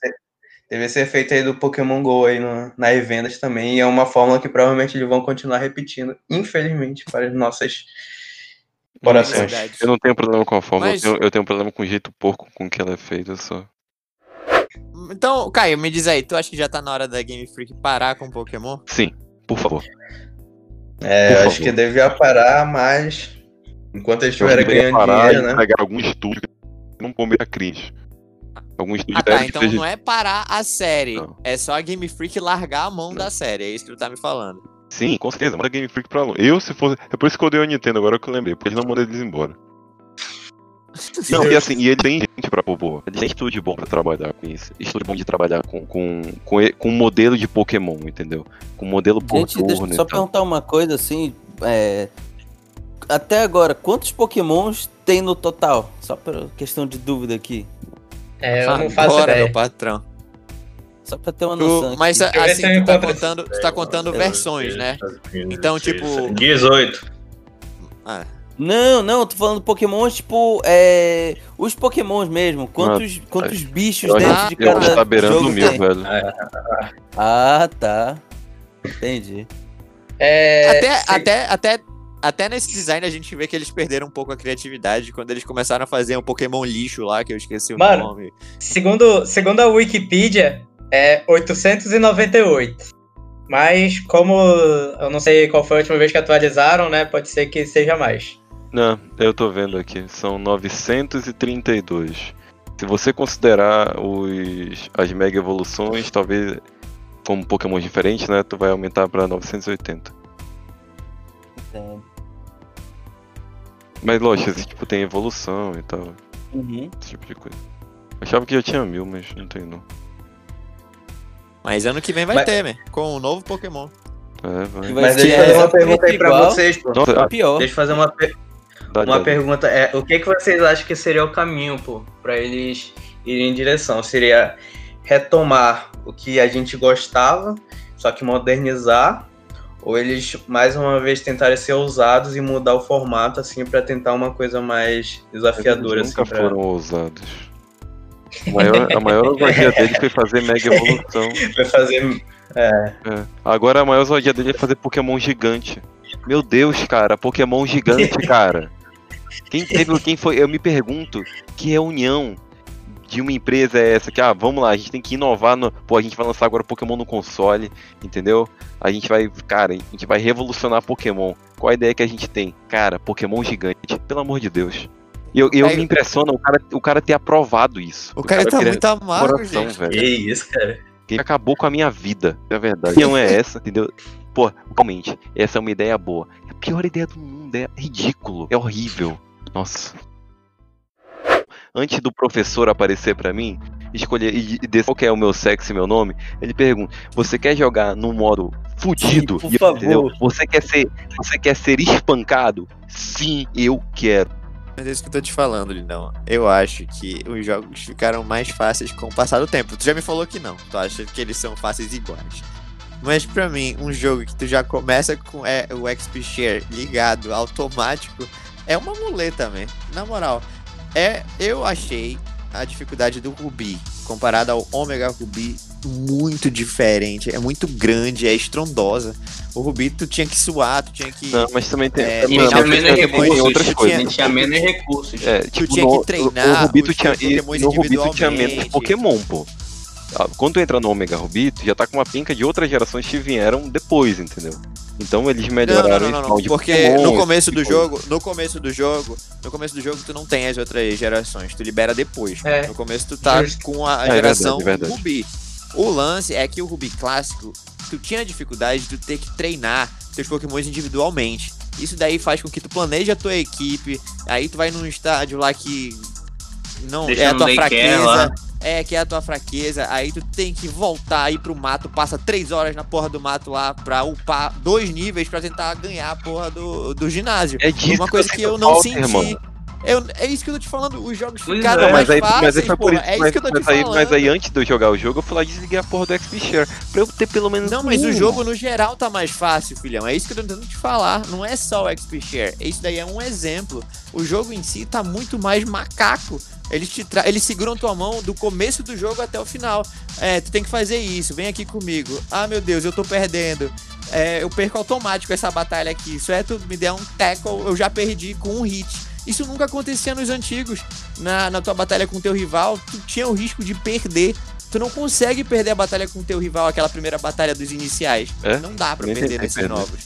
Teve esse efeito aí do Pokémon GO aí no, nas vendas também, e é uma fórmula que provavelmente eles vão continuar repetindo, infelizmente, para as nossas corações. Eu não tenho problema com a forma, Mas- eu, tenho, eu tenho problema com o jeito porco com que ela é feita só. Então, Caio, me diz aí, tu acha que já tá na hora da Game Freak parar com Pokémon? Sim, por favor. É, Por eu acho favor. que devia parar, mas enquanto eles estiverem ganhando parar dinheiro, né? pegar algum estúdio que não cometa crimes. Algum estúdio Ah tá, então seja- não é parar a série. Não. É só a Game Freak largar a mão Não. da série. É isso que tu tá me falando. Sim, com certeza, manda Game Freak pra lá. Eu, se fosse. É por isso que eu dei a Nintendo, agora que eu lembrei, porque eles não mandam eles embora. Não, e assim, e ele tem gente pra pôr boa. Ele tem estúdio bom pra trabalhar com isso. Estúdio bom de trabalhar com, com, com, com modelo de Pokémon, entendeu? Com modelo por Gente, deixa eu turno só e tal. perguntar uma coisa assim. é, Até agora, quantos pokémons tem no total? Só por questão de dúvida aqui. É, eu não faço Agora, ideia. meu patrão. Só pra ter uma Tu- noção. aqui. mas Deixa eu ver assim, tu tá contando, tu tá contando versões, né? Então, tipo- 18. Ah, Não, não, tô falando Pokémon, tipo, é. Os Pokémons mesmo. Quantos, quantos bichos dentro de cada tá beirando jogo mil, tem? velho. Ah, tá. Entendi. É, até, até, até, até nesse design a gente vê que eles perderam um pouco a criatividade quando eles começaram a fazer um Pokémon lixo lá, que eu esqueci o Mano. nome. Segundo, segundo a Wikipedia, é 898. Mas como eu não sei qual foi a última vez que atualizaram, né? Pode ser que seja mais. Não, eu tô vendo aqui. São 932. Se você considerar os, as mega evoluções, talvez como Pokémon diferentes, né? Tu vai aumentar pra 980. Entendo. Mas lógico, esse tipo tem evolução e tal, Uhum. esse tipo de coisa. Achava que já tinha mil, mas não tem não. Mas ano que vem vai Mas- ter, né? Com um novo Pokémon. É, vai. Mas deixa eu fazer uma exatamente pergunta aí pra igual. vocês, pô. Nossa, ah, Pior. Deixa eu fazer uma, per- dá, uma dá, pergunta. É, o que, que vocês acham que seria o caminho, pô, pra eles irem em direção? Seria retomar o que a gente gostava, só que modernizar? Ou eles, mais uma vez, tentarem ser ousados e mudar o formato, assim, pra tentar uma coisa mais desafiadora, Eles assim, nunca pra... foram ousados. A maior, a maior ousadia dele foi fazer mega evolução. pra fazer... É. Agora a maior ousadia dele é fazer Pokémon gigante. Meu Deus, cara, Pokémon gigante, cara. Quem teve, quem foi? Eu me pergunto que reunião de uma empresa é essa? Que, ah, vamos lá, a gente tem que inovar no. Pô, a gente vai lançar agora Pokémon no console, entendeu? A gente vai, cara, a gente vai revolucionar Pokémon. Qual a ideia que a gente tem? Cara, Pokémon gigante, pelo amor de Deus. E eu, eu Aí- me impressiona o cara, o cara ter aprovado isso. O cara tá querer muito amargo, coração, gente. velho. Que isso, cara. Que acabou com a minha vida, é verdade. Não é essa, entendeu? Pô, realmente, essa é uma ideia boa. É a pior ideia do mundo, é ridículo, é horrível. Nossa. Antes do professor aparecer pra mim, escolher e e dizer qual que é o meu sexo e meu nome, ele pergunta: "Você quer jogar no modo fudido?" Sim, por E favor. entendeu? Você quer ser, você quer ser espancado? Sim, eu quero. Mas é isso que eu tô te falando, Lindão. Eu acho que os jogos ficaram mais fáceis com o passar do tempo. Tu já me falou que não. Tu acha que eles são fáceis iguais. Mas pra mim, um jogo que tu já começa com é, o XP Share ligado, automático, é uma muleta, man. Na moral, é, eu achei a dificuldade do Ruby comparada ao Omega Ruby muito diferente, é muito grande, é estrondosa. O Rubi tu tinha que suar, tu tinha que. Não, mas também tem. É, também tinha menos recursos, outras coisas. ele tinha menos recursos. É, Tu tipo, tinha no, que treinar no Rubi tu tinha, Pokémons no Rubi tu tinha menos. Pokémon, pô. Ah, Quando tu entra no Omega Rubi, tu já tá com uma pinca de outras gerações que vieram depois, entendeu? Então eles Não, melhoraram não, não, o não, de porque Pokémon, no começo do tipo- jogo, no começo do jogo, no começo do jogo tu não tem as outras gerações, tu libera depois. É. No começo tu tá Justo. com a É geração verdade, verdade. Rubi. O lance é que o Rubi clássico, tu tinha dificuldade de tu ter que treinar teus Pokémons individualmente. Isso daí faz com que tu planeje a tua equipe, aí tu vai num estádio lá que não Deixa é a tua fraqueza. lá. É, que é a tua fraqueza, aí tu tem que voltar aí pro mato, passa três horas na porra do mato lá pra upar dois níveis pra tentar ganhar a porra do, do ginásio. É disso Uma coisa eu que sinto eu não falta, senti. irmão. Eu, é isso que eu tô te falando, os jogos Pois ficaram é, mais mas aí, fáceis, mas aí porra, é isso mas, que eu tô te mas aí, falando. mas aí antes de eu jogar o jogo, eu fui lá e desliguei a porra do XP Share. Pra eu ter pelo menos Não, mas o um. jogo no geral tá mais fácil, filhão. É isso que eu tô tentando te falar. Não é só o XP Share. Isso daí é um exemplo. O jogo em si tá muito mais macaco. Eles, te tra... Eles seguram tua mão do começo do jogo até o final. É, tu tem que fazer isso, vem aqui comigo. Ah, meu Deus, eu tô perdendo. É, eu perco automático essa batalha aqui. Isso é, tu me der um tackle, eu já perdi com um hit. Isso nunca acontecia nos antigos. Na, na tua batalha com teu rival, tu tinha o risco de perder. Tu não consegue perder a batalha com teu rival, aquela primeira batalha dos iniciais. É? Não dá pra Nem perder nesses perder. novos.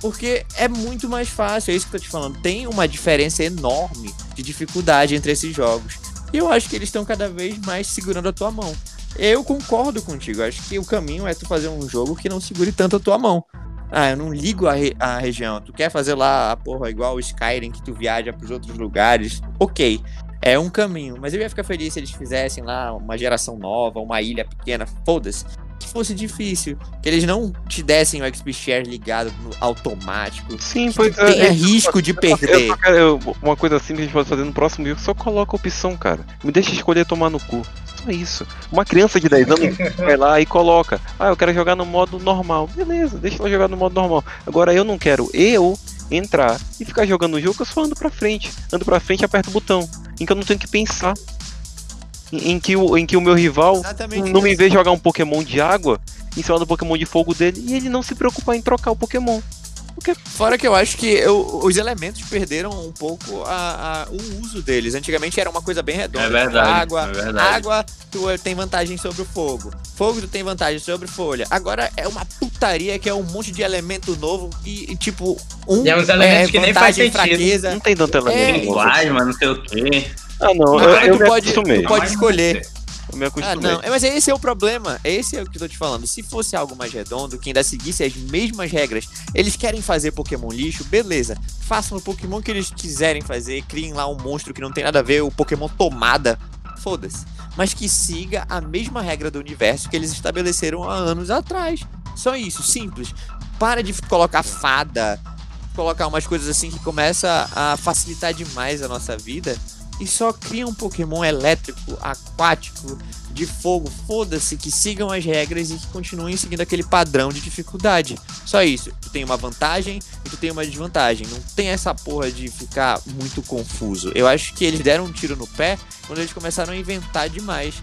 Porque é muito mais fácil, é isso que eu tô te falando. Tem uma diferença enorme de dificuldade entre esses jogos. E eu acho que eles estão cada vez mais segurando a tua mão. Eu concordo contigo, acho que o caminho é tu fazer um jogo que não segure tanto a tua mão. Ah, eu não ligo a, re- a região. Tu quer fazer lá a porra igual o Skyrim que tu viaja pros outros lugares? Ok. É um caminho, mas eu ia ficar feliz se eles fizessem lá uma geração nova, uma ilha pequena, foda-se. Que fosse difícil, que eles não te dessem o XP Share ligado no automático, Sim, pois tu tenha é. risco de Eu perder. eu- uma coisa simples que a gente pode fazer no próximo jogo, só coloca a opção, cara. Me deixa escolher tomar no cu. Só isso. Uma criança de 10 anos vai lá e coloca. Ah, eu quero jogar no modo normal. Beleza, deixa ela jogar no modo normal. Agora eu não quero eu entrar e ficar jogando o jogo, eu só ando pra frente. Ando pra frente e aperto o botão. Em que eu não tenho que pensar. Em, que, o, em que o meu rival Exatamente. não me isso. vê jogar um Pokémon de água em cima do Pokémon de fogo dele e ele não se preocupar em trocar o Pokémon. Fora que eu acho que eu- os elementos perderam um pouco a, a- o uso deles. Antigamente era uma coisa bem redonda. É verdade. Água, é verdade. Água, tu tem vantagem sobre o fogo. Fogo, tu tem vantagem sobre folha. Agora é uma putaria que é um monte de elemento novo e, e, tipo, um E é uns elementos que nem faz sentido. fraqueza. Não tem tanto É, elemento. Tem novo. plasma, não sei o quê. Ah, não, eu, Agora eu tu me pode, tu pode Mas- escolher. Me Ah, acostumei. não, mas esse é o problema. Esse é o que eu tô te falando. Se fosse algo mais redondo, que ainda seguisse as mesmas regras, eles querem fazer Pokémon lixo, beleza. Façam o Pokémon que eles quiserem fazer, criem lá um monstro que não tem nada a ver, o Pokémon tomada. Foda-se. Mas que siga a mesma regra do universo que eles estabeleceram há anos atrás. Só isso, simples. Para de colocar fada, colocar umas coisas assim que começa a facilitar demais a nossa vida e só cria um Pokémon elétrico, aquático, de fogo, foda-se, que sigam as regras e que continuem seguindo aquele padrão de dificuldade. Só isso. Tu tem uma vantagem e tu tem uma desvantagem. Não tem essa porra de ficar muito confuso. Eu acho que eles deram um tiro no pé quando eles começaram a inventar demais.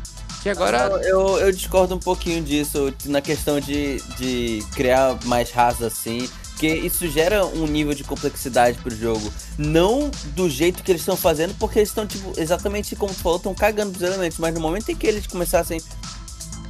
Que agora. Eu, eu discordo um pouquinho disso na questão de, de criar mais raças assim. Porque isso gera um nível de complexidade pro jogo. Não do jeito que eles estão fazendo, porque eles estão, tipo, exatamente como tu falou, estão cagando pros elementos. Mas no momento em que eles começassem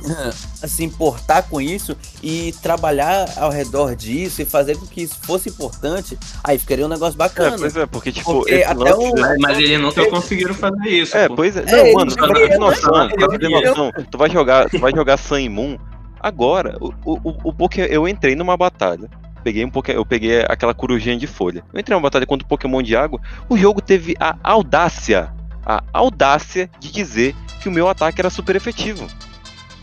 a se importar com isso e trabalhar ao redor disso e fazer com que isso fosse importante, aí ficaria um negócio É, bacana. pois é, porque tipo, Porque até o- Mas, mas eles nunca conseguiram fazer isso. É, pô. pois é. É, Não, ele mano, pra ter noção, pra ter ele noção, tu vai jogar, tu vai jogar Sun e Moon agora. O, o, o, Poké- eu entrei numa batalha. Peguei um Poké, eu peguei aquela corujinha de folha. Eu entrei numa batalha contra o Pokémon de água. O jogo teve a audácia, a audácia de dizer que o meu ataque era super efetivo.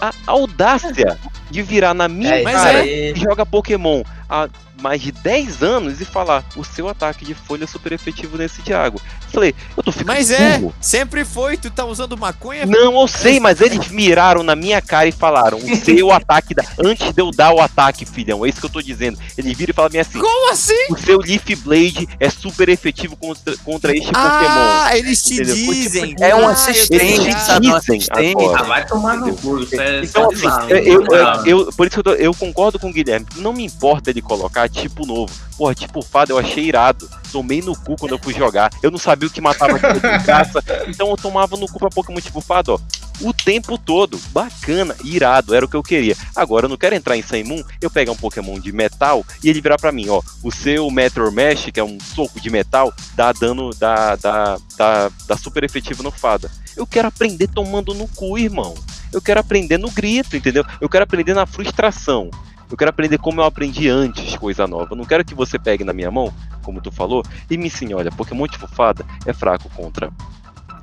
A audácia de virar na minha É, cara aí. que joga Pokémon há mais de 10 anos e falar: o seu ataque de folha é super efetivo nesse água. Falei, eu tô ficando Mas é, burro. sempre foi. Tu tá usando maconha? Não, eu sei, mas eles miraram na minha cara e falaram: o seu ataque. Da... Antes de eu dar o ataque, filhão, é isso que eu tô dizendo. Eles viram e falaram bem assim: Como assim? o seu Leaf Blade é super efetivo contra, contra este Pokémon. Ah, eles te Entendeu? Foi dizem. tipo- É um Ah, assistente, Eles um dizem assistente. Ah, agora. vai tomar no cu, é Então, assim, eu, eu, eu- por isso que eu, tô- eu concordo com o Guilherme. Não me importa ele colocar tipo novo. Porra, tipo fada eu achei irado. Tomei no cu quando eu fui jogar. Eu não sabia o que matava tipo de caça. Então eu tomava no cu pra Pokémon tipo fada, ó. O tempo todo. Bacana, irado, era o que eu queria. Agora eu não quero entrar em Sun Moon, eu pegar um Pokémon de metal e ele virar pra mim, ó. O seu Meteor Mesh, que é um soco de metal, dá dano, dá, dá, dá, dá super efetivo no fada. Eu quero aprender tomando no cu, irmão. Eu quero aprender no grito, entendeu? Eu quero aprender na frustração. Eu quero aprender como eu aprendi antes coisa nova. Eu não quero que você pegue na minha mão, como tu falou, e me ensine, olha, Pokémon de fufada é fraco contra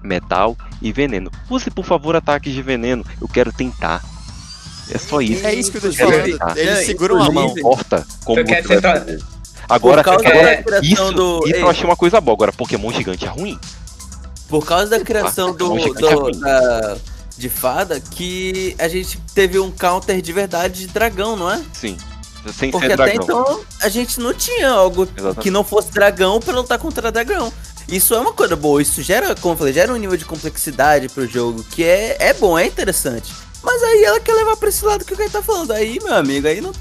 metal e veneno. Use, por favor, ataques de veneno. Eu quero tentar. É só isso. É isso que eu tô te Quero falando. Eles É, seguram a mão. Importa como Tu vai fazer. Agora, agora isso, do- isso eu achei uma coisa boa. Agora, Pokémon gigante é ruim. Por causa da criação do, Pokémon do- gigante é da, de fada, que a gente teve um counter de verdade de dragão, não é? Sim. Sem Porque ser até dragão. então a gente não tinha algo Exatamente. que não fosse dragão pra lutar contra dragão. Isso é uma coisa boa, isso gera, como eu falei, gera um nível de complexidade pro jogo que é, é bom, é interessante. Mas aí ela quer levar pra esse lado que o Caio tá falando. Aí, meu amigo, aí não,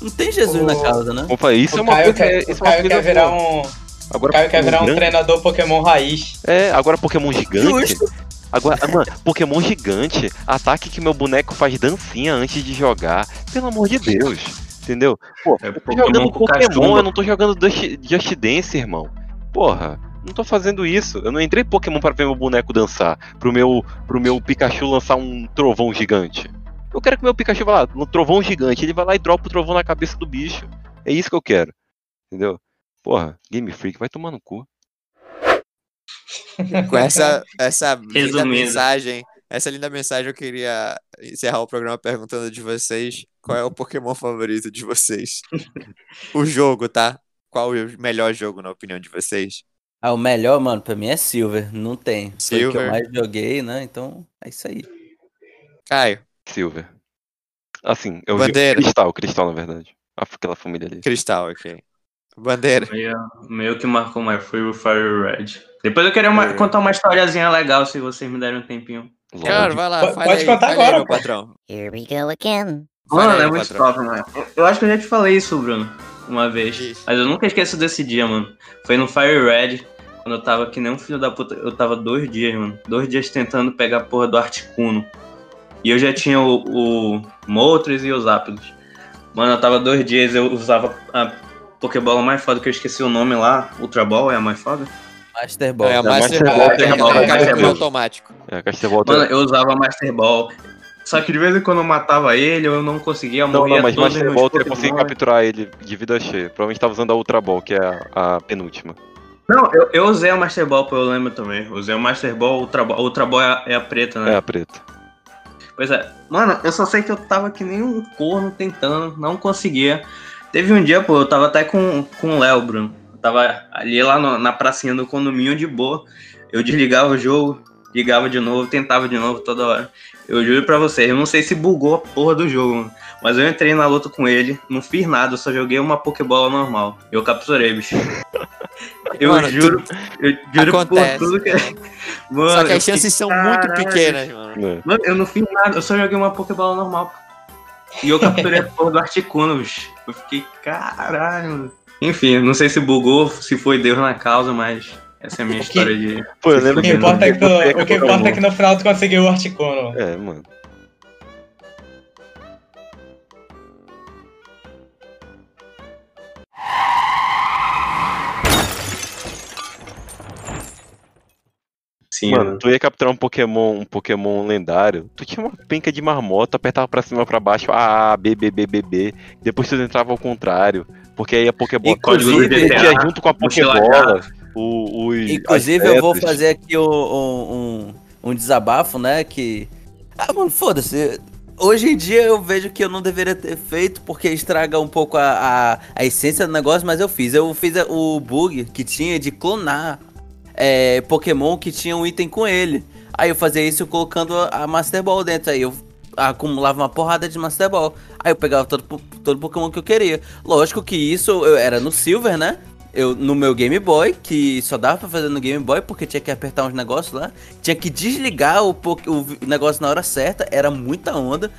não tem Jesus O- na causa, né? Como eu falei, isso é o uma Caio coisa. quer, isso o é uma Caio coisa quer virar boa. um. Agora, O Caio quer Pokémon virar um grande- treinador Pokémon raiz. É, agora Pokémon gigante. Justo. Agora, ah, mano, Pokémon gigante, ataque que meu boneco faz dancinha antes de jogar. Pelo amor de Deus. Entendeu? Pô, É eu tô jogando Pokémon, cachumba. eu não tô jogando Just, Just Dance, irmão. Porra, não tô fazendo isso. Eu não entrei Pokémon para ver meu boneco dançar. Pro meu, pro meu Pikachu lançar um trovão gigante. Eu quero que meu Pikachu vá lá, no trovão gigante, ele vai lá e dropa o trovão na cabeça do bicho. É isso que eu quero. Entendeu? Porra, Game Freak vai tomar no cu. Com essa, essa linda mensagem, essa linda mensagem eu queria encerrar o programa perguntando de vocês qual é o Pokémon favorito de vocês. o jogo, tá? Qual o melhor jogo na opinião de vocês? Ah, o melhor, mano, pra mim é Silver. Não tem. Foi o que Silver. eu mais joguei, né? Então, é isso aí. Caio, Silver. Assim, eu Bandeira. vi Cristal, Cristal, na verdade. Aquela família ali. Cristal, ok. Bandeira. Meio, meio que marcou mais foi o Fire Red. Depois eu queria uma- contar uma historiazinha legal, se vocês me derem um tempinho. Cara, vai lá, Pode- pode aí, contar fale aí, agora, meu patrão. Here we go again. Mano, aí, é muito patrão. top, mano. Eu- Eu acho que eu já te falei isso, Bruno, uma vez. Ixi. Mas eu nunca esqueço desse dia, mano. Foi no Fire Red, quando eu tava que nem um filho da puta. Eu tava dois dias, mano. Dois dias tentando pegar a porra do Articuno. E eu já tinha o, o Moltres e os Ápidos. Mano, eu tava dois dias, eu usava a Pokébola mais foda que eu esqueci o nome lá. Ultra Ball é a mais foda? Master Ball. É, a Da Master Master Ball Ball, tem Master Ball, Master Ball. automático. É, a Castelvolta. Mano, eu usava Master Ball. Só que de vez em quando eu matava ele, eu não conseguia, Não, morria não, mas Master Ball meus eu consegui Pokémon. capturar ele de vida cheia. Provavelmente tava usando a Ultra Ball, que é a, a penúltima. Não, eu, eu usei a Master Ball, eu lembro também. Usei o Master Ball, Ultra Ball, o Ultra Ball é a, é a preta, né? É a preta. Pois é. Mano, eu só sei que eu tava que nem um corno tentando, não conseguia. Teve um dia, pô, eu tava até com, com o Léo, Bruno. Eu tava ali lá no- na pracinha do condomínio de boa. Eu desligava o jogo, ligava de novo, tentava de novo toda hora. Eu juro pra vocês, eu não sei se bugou a porra do jogo, mano. Mas eu entrei na luta com ele, não fiz nada, eu só joguei uma Pokébola normal. Eu capturei, bicho. Eu Mano, juro, eu juro Acontece. por tudo que. Mano, Só que as chances fiquei, são muito pequenas, mano. É. Mano, eu não fiz nada, eu só joguei uma Pokébola normal. E eu capturei a porra do Articuno, bicho. Eu fiquei, caralho. Enfim, não sei se bugou, se foi Deus na causa, mas essa é a minha O que- história de. Pô, eu O lembro que importa é que, tu- você o que, importa é que no final tu conseguiu o Articuno. É, mano. Sim, Mano, mano. tu ia capturar um Pokémon, um Pokémon lendário, tu tinha uma penca de marmota, apertava pra cima pra baixo, A, B, B, B, B, B. Depois tu entrava ao contrário. Porque aí a Pokébola GTA, tinha junto com a Pokébola. O, os, Inclusive, eu vou fazer aqui um, um, um- um desabafo, né? Que. Ah, mano, foda-se. hoje em dia eu vejo que eu não deveria ter feito porque estraga um pouco a, a, a essência do negócio, mas eu fiz. Eu fiz o bug que tinha de clonar é, Pokémon que tinha um item com ele. Aí eu fazia isso colocando a Master Ball dentro. Aí eu acumulava uma porrada de Master Ball. Aí eu pegava todo, todo Pokémon que eu queria. Lógico que isso eu era no Silver, né? Eu, no meu Game Boy, que só dava pra fazer no Game Boy porque tinha que apertar uns negócios lá. Tinha que desligar o, o negócio na hora certa, era muita onda.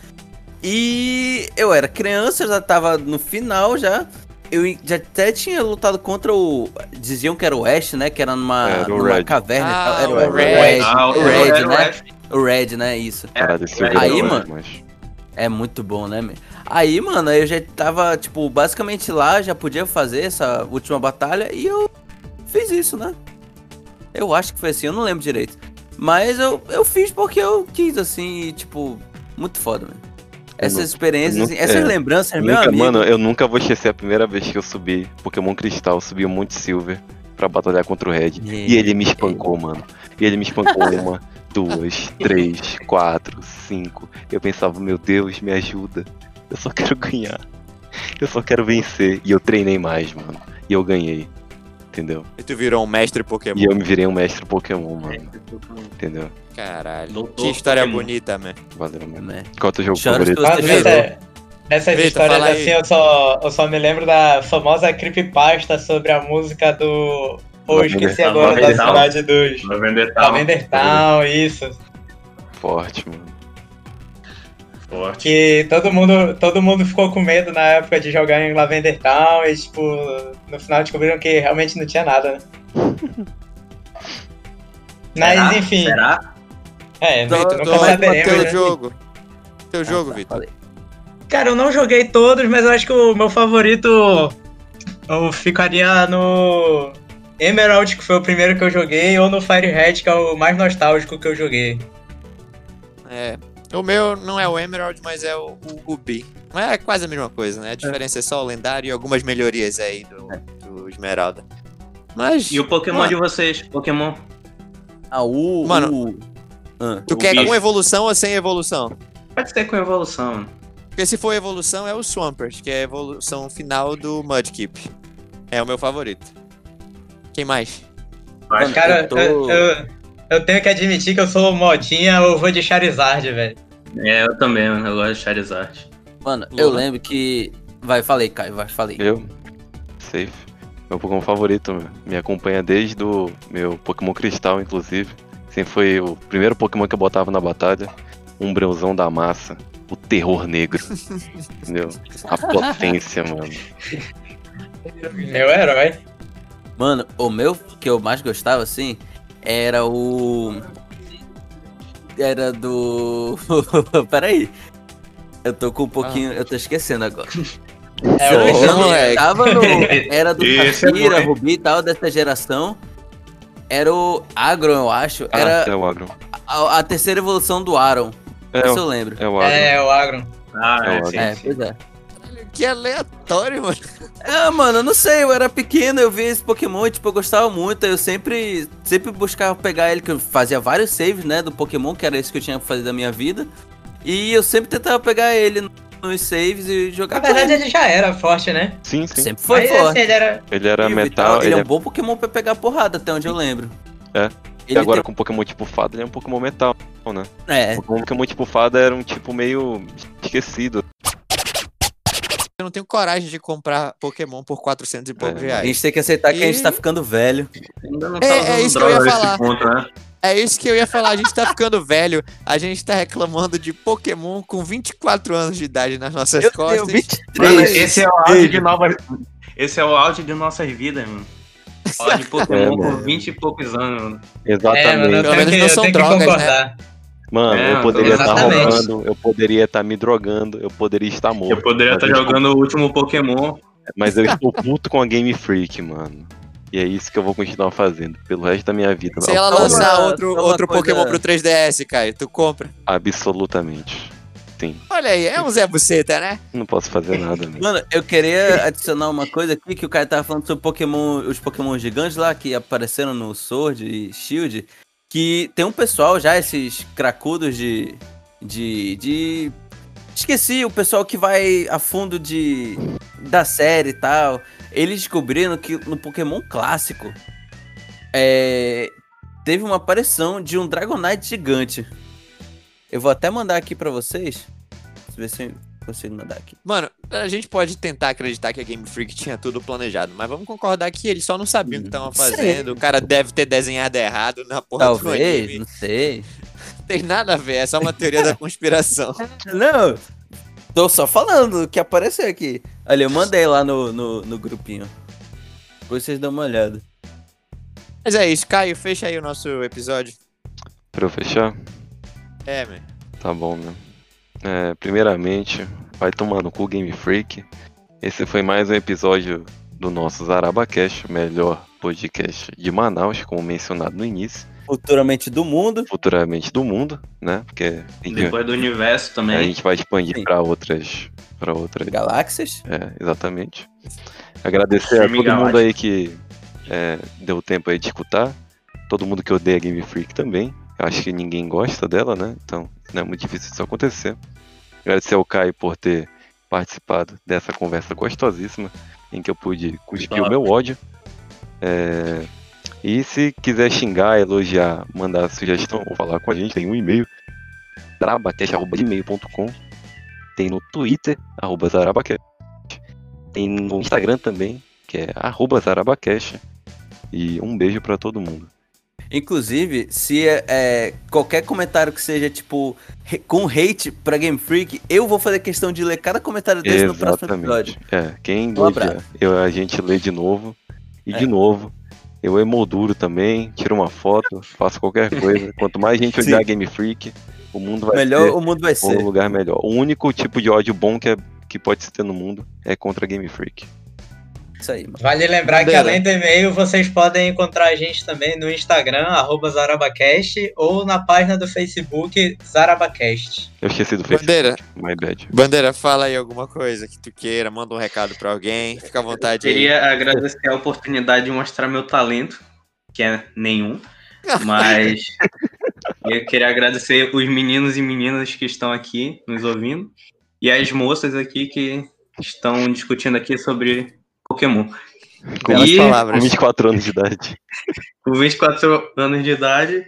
E eu era criança, eu já tava no final já. Eu já até tinha lutado contra o. Diziam que era o Ash, né? Que era numa, Era numa Red. caverna. e Ah, tal. era o o Red. Red. Ah, o o Red, Red, né? O Red, né? Isso. Caralho, esse Aí, jogo era mano. demais. É muito bom, né, meu? Aí, mano, eu já tava, tipo, basicamente lá, já podia fazer essa última batalha e eu fiz isso, né? Eu acho que foi assim, eu não lembro direito. Mas eu, eu fiz porque eu quis, assim, e, tipo, muito foda, mano. Essas experiências, assim, nunca- essas é, lembranças, meu Nunca, amigo. mano, eu nunca vou esquecer a primeira vez que eu subi Pokémon Cristal, subi o Monte Silver pra batalhar contra o Red. E ele me espancou, mano. E ele me espancou uma, duas, três, quatro, cinco. Eu pensava, meu Deus, me ajuda. Eu só quero ganhar. Eu só quero vencer. E eu treinei mais, mano. E eu ganhei. Entendeu? E tu virou um mestre Pokémon. E eu me virei um mestre Pokémon, mano. Entendeu? Caralho. Doutor Que história Pokémon. bonita, man. Valeu, mano. Né? Qual é o teu jogo Chora favorito? você Mas chorou. essa, dessas Vitor, histórias assim, eu só, eu só me lembro da famosa creepypasta sobre a música do. Pô, Lavender- esqueci agora da Town. cidade dos. Lavender Town. Lavender Town, isso. Forte, mano. Forte. Que todo mundo, todo mundo ficou com medo na época de jogar em Lavender Town e, tipo, no final descobriram que realmente não tinha nada, né? Mas, Será? enfim. Será? É, Então, nunca Vitor, saberemos, teu né? jogo. Teu jogo, tá, Vitor. falei. Cara, eu não joguei todos, mas eu acho que o meu favorito eu ficaria no Emerald, que foi o primeiro que eu joguei, ou no Fire Red, que é o mais nostálgico que eu joguei. É. O meu não é o Emerald, mas é o, o Ruby. Mas é quase a mesma coisa, né? A diferença é, só o lendário e algumas melhorias aí do, do Esmeralda. Mas. E o Pokémon Mano. de vocês? Pokémon? Ah, o. Mano, o- Ah, Tu o quer bicho. com evolução ou sem evolução? Pode ser com evolução, mano. Porque se for evolução é o Swampert, que é a evolução final do Mudkip. É o meu favorito. Quem mais? Mas, Cara, eu tô- eu, eu, eu tenho que admitir que eu sou modinha, eu vou de Charizard, velho. é, eu também, mano. Eu gosto de Charizard. Mano, eu Lula. lembro que. Vai, falei, Caio, vai, falei. Eu? Safe. Meu Pokémon favorito, meu. Me acompanha desde o meu Pokémon Cristal, inclusive. Sempre foi o primeiro Pokémon que eu botava na batalha. Um breuzão da massa. O terror negro. Entendeu? A potência, mano. Meu herói. Mano, o meu que eu mais gostava, assim, era o. Era do. Peraí. Eu tô com um pouquinho. Eu tô esquecendo agora. É Se não tava no. Era do é Safira, hein? Rubi e tal, dessa geração. Era o Agron, eu acho. Ah, Era é o Agro. a, a terceira evolução do Aron. É, Isso eu lembro. é o Agro. É, o Agron. Ah, É é, sim, É, sim. pois é. Que aleatório, mano. Ah, mano, eu não sei, eu era pequeno, eu via esse Pokémon e, tipo, eu gostava muito, eu sempre, sempre buscava pegar ele, que eu fazia vários saves, né, do Pokémon, que era isso que eu tinha que fazer da minha vida, e eu sempre tentava pegar ele nos saves e Na jogar com verdade, ele. ele já era forte, né? Sim, sim. Sempre foi Mas, forte. assim, ele era... Ele era e metal. tal, Ele, Ele é é... um bom Pokémon pra pegar porrada, até onde eu lembro. É. E Ele agora tem- com Pokémon tipo fada, ele é um Pokémon metal, né? É, Pokémon, Pokémon tipo fada era um tipo meio esquecido. Eu não tenho coragem de comprar Pokémon por 400 e poucos É. a reais. gente tem que aceitar que a gente E- tá ficando velho. Ainda não É, tá é isso que eu ia falar. ponto, né? É isso que eu ia falar, a gente tá ficando velho, a gente tá reclamando de Pokémon com 24 anos de idade nas nossas Eu costas. tenho 23. Mano, esse é o áudio de novas. Esse é o áudio de nossas vidas, mano. Áudio de Pokémon É, com mano. 20 e poucos anos, mano. Exatamente. É, mano, Pelo menos que, não eu são tenho que drogas, né? Mano, É, eu poderia estar exatamente. roubando, eu poderia estar me drogando, eu poderia estar morto. Eu poderia estar estou- jogando o último Pokémon. Mas eu estou puto com a Game Freak, mano. E é isso que eu vou continuar fazendo pelo resto da minha vida. Se ela lançar outro, outro Pokémon pro 3DS, Caio, tu compra. Absolutamente. Sim. Olha aí, é um Zé Buceta, né? Não posso fazer nada, né? Mano, eu queria adicionar uma coisa aqui que o cara tava falando sobre Pokémon, os Pokémon gigantes lá que apareceram no Sword e Shield, que tem um pessoal já esses cracudos de de de Esqueci, o pessoal que vai a fundo de da série e tal, eles descobriram que no Pokémon clássico é, teve uma aparição de um Dragonite gigante. Eu vou até mandar aqui pra vocês. Ver se consigo mandar aqui. Mano, a gente pode tentar acreditar que a Game Freak tinha tudo planejado, mas vamos concordar que eles só não sabiam o que estavam Sei. fazendo. O cara deve ter desenhado errado na porra do Talvez, anime. não sei. Tem nada a ver, é só uma teoria da conspiração. Não, tô só falando o que apareceu aqui. Olha, eu mandei lá no, no, no grupinho. Depois vocês dão uma olhada. Mas é isso, Caio, fecha aí o nosso episódio. Pra eu fechar? É, man. Tá bom, meu. É, primeiramente, vai tomar no cu Game Freak. Esse foi mais um episódio do nosso ZarabaCast, o melhor podcast de Manaus, como mencionado no início. Futuramente do mundo. Futuramente do mundo, né? Porque a gente, Depois do universo a também. gente vai expandir para outras. para outras. Galáxias. É, exatamente. Agradecer a todo mundo galáctico. aí que é, deu tempo aí de escutar. Todo mundo que odeia Game Freak também. Eu acho que ninguém gosta dela, né? Então não é muito difícil isso acontecer. Agradecer ao Caio por ter participado dessa conversa gostosíssima em que eu pude cuspir o meu ódio. É, E se quiser xingar, elogiar, mandar sugestão ou falar com a gente, tem um e-mail zarabacast.com Tem no Twitter, arroba zarabacast. Tem no Instagram também, que é arroba zarabacast. E um beijo pra todo mundo. Inclusive, se é, é, qualquer comentário que seja, tipo, com hate pra Game Freak, eu vou fazer questão de ler cada comentário desse no próximo episódio. É, quem Um eu, a gente lê de novo. E É. de novo. Eu emolduro também, tiro uma foto, faço qualquer coisa. Quanto mais gente odiar Game Freak, o mundo vai Melhor ser o mundo vai um ser. lugar melhor. O único tipo de ódio bom que, é, que pode se ter no mundo é contra Game Freak. Isso aí, mano. Vale lembrar que Bandeira. além do e-mail, vocês podem encontrar a gente também no Instagram, arroba Zarabacast, ou na página do Facebook Zarabacast. Eu esqueci do Facebook. Bandeira, My bad. Bandeira, fala aí alguma coisa que tu queira, manda um recado pra alguém, fica à vontade aí. Queria agradecer a oportunidade de mostrar meu talento, que é nenhum, mas eu queria agradecer os meninos e meninas que estão aqui nos ouvindo e as moças aqui que estão discutindo aqui sobre Pokémon. Com, E- palavras. com 24 anos de idade. Com 24 anos de idade,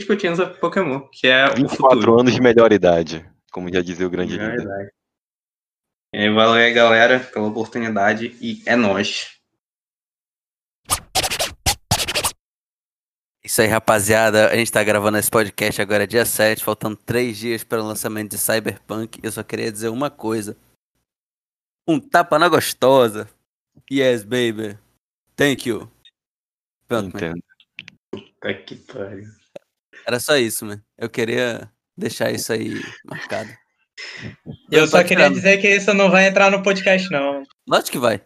discutindo sobre Pokémon, que é o 24 futuro. anos de melhor idade. Como já dizia o grande É líder. E aí, valeu aí, galera, pela oportunidade e é nóis. Isso aí, rapaziada. A gente tá gravando esse podcast agora dia 7, faltando 3 dias para o lançamento de Cyberpunk. Eu só queria dizer uma coisa. Um tapa na gostosa. Yes, baby. Thank you. Pronto. Entendo. Puta que pariu. Era só isso, mano. Eu queria deixar isso aí marcado. Eu só Pode queria dizer que isso não vai entrar no podcast, não. Lógico que vai.